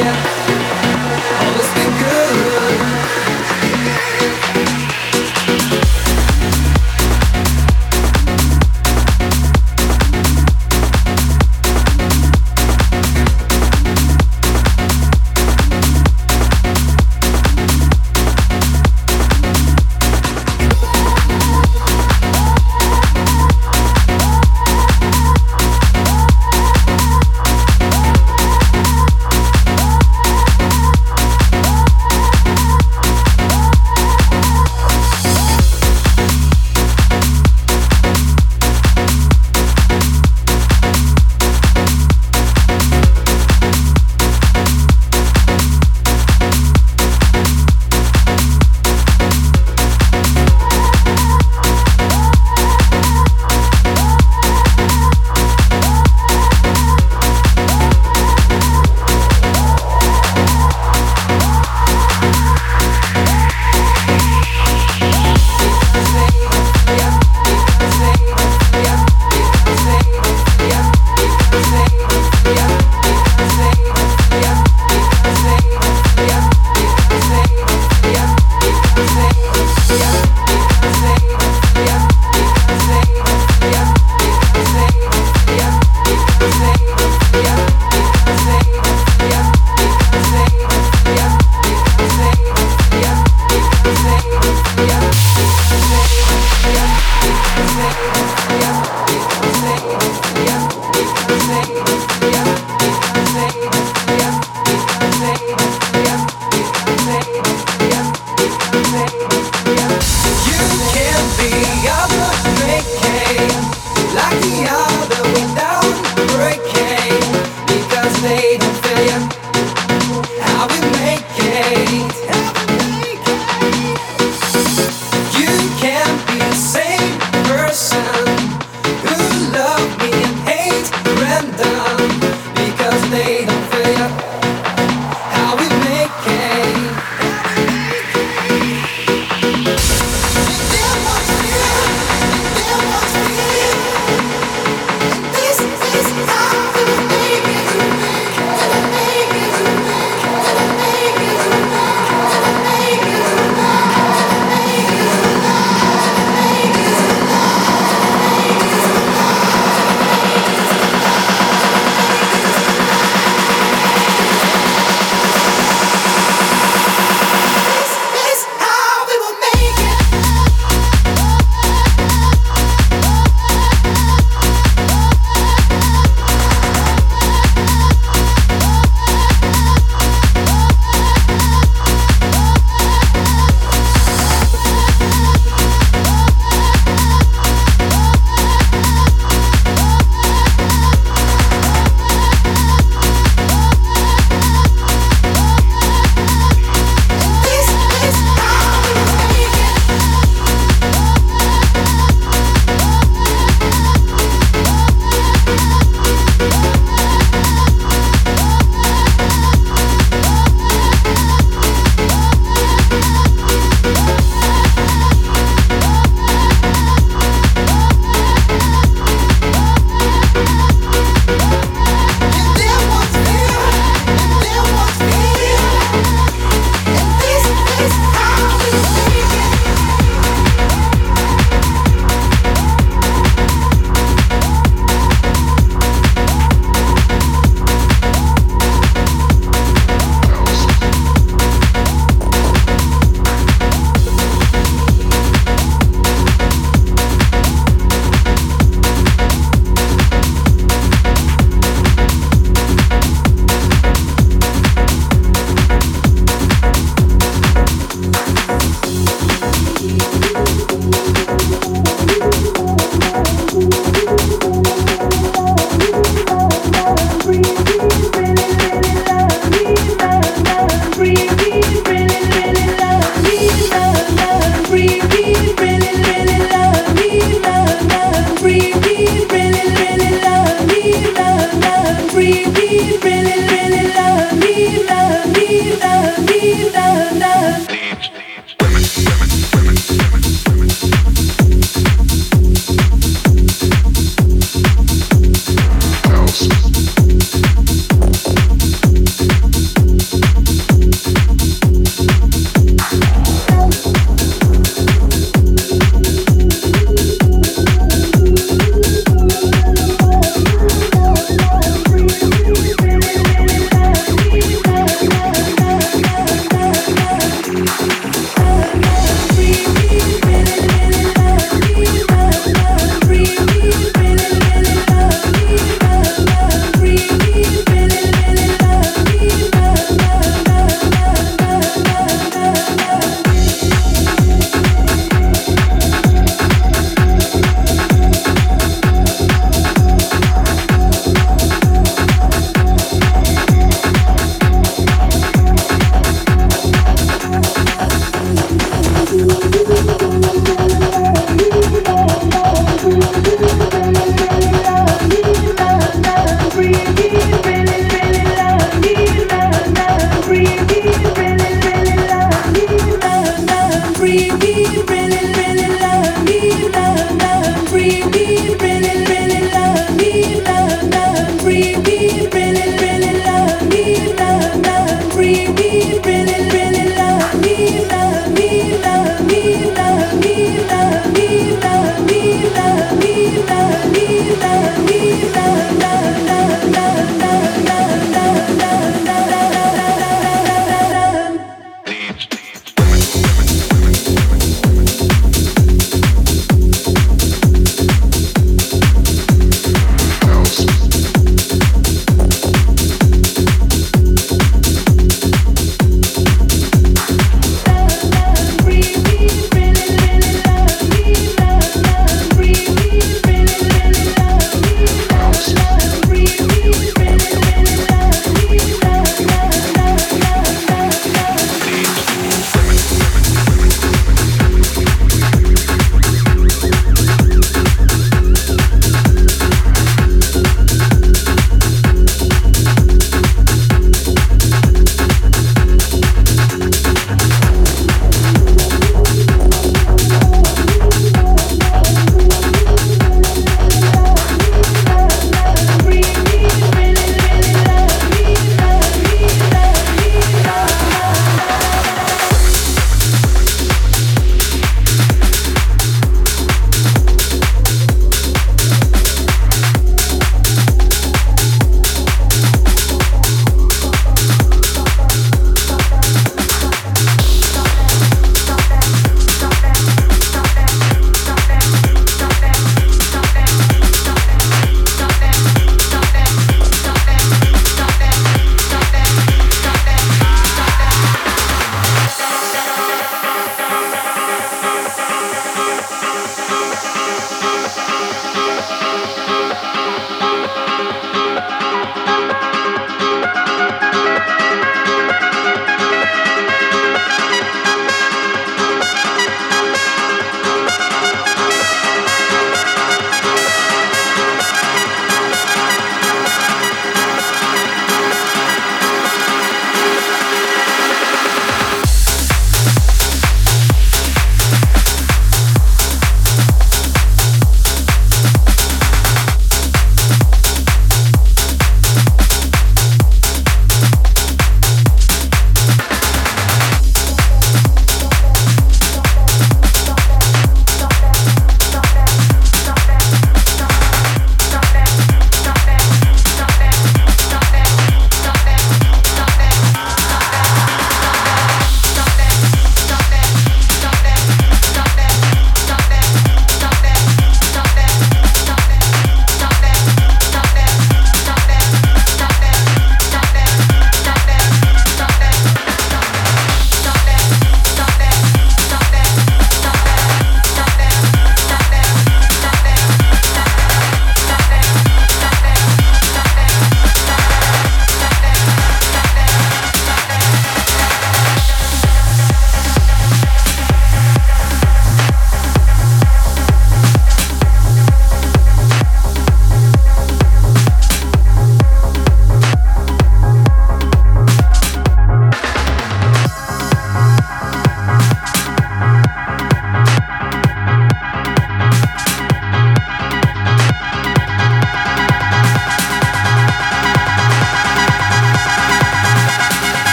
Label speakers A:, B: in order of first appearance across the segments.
A: Yeah.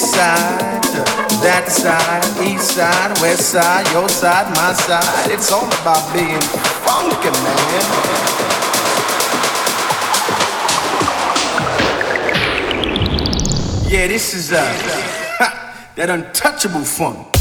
A: Side. That side, east side, west side, your side, my side. It's all about being funky, man. Yeah, this is uh, that untouchable. Funk,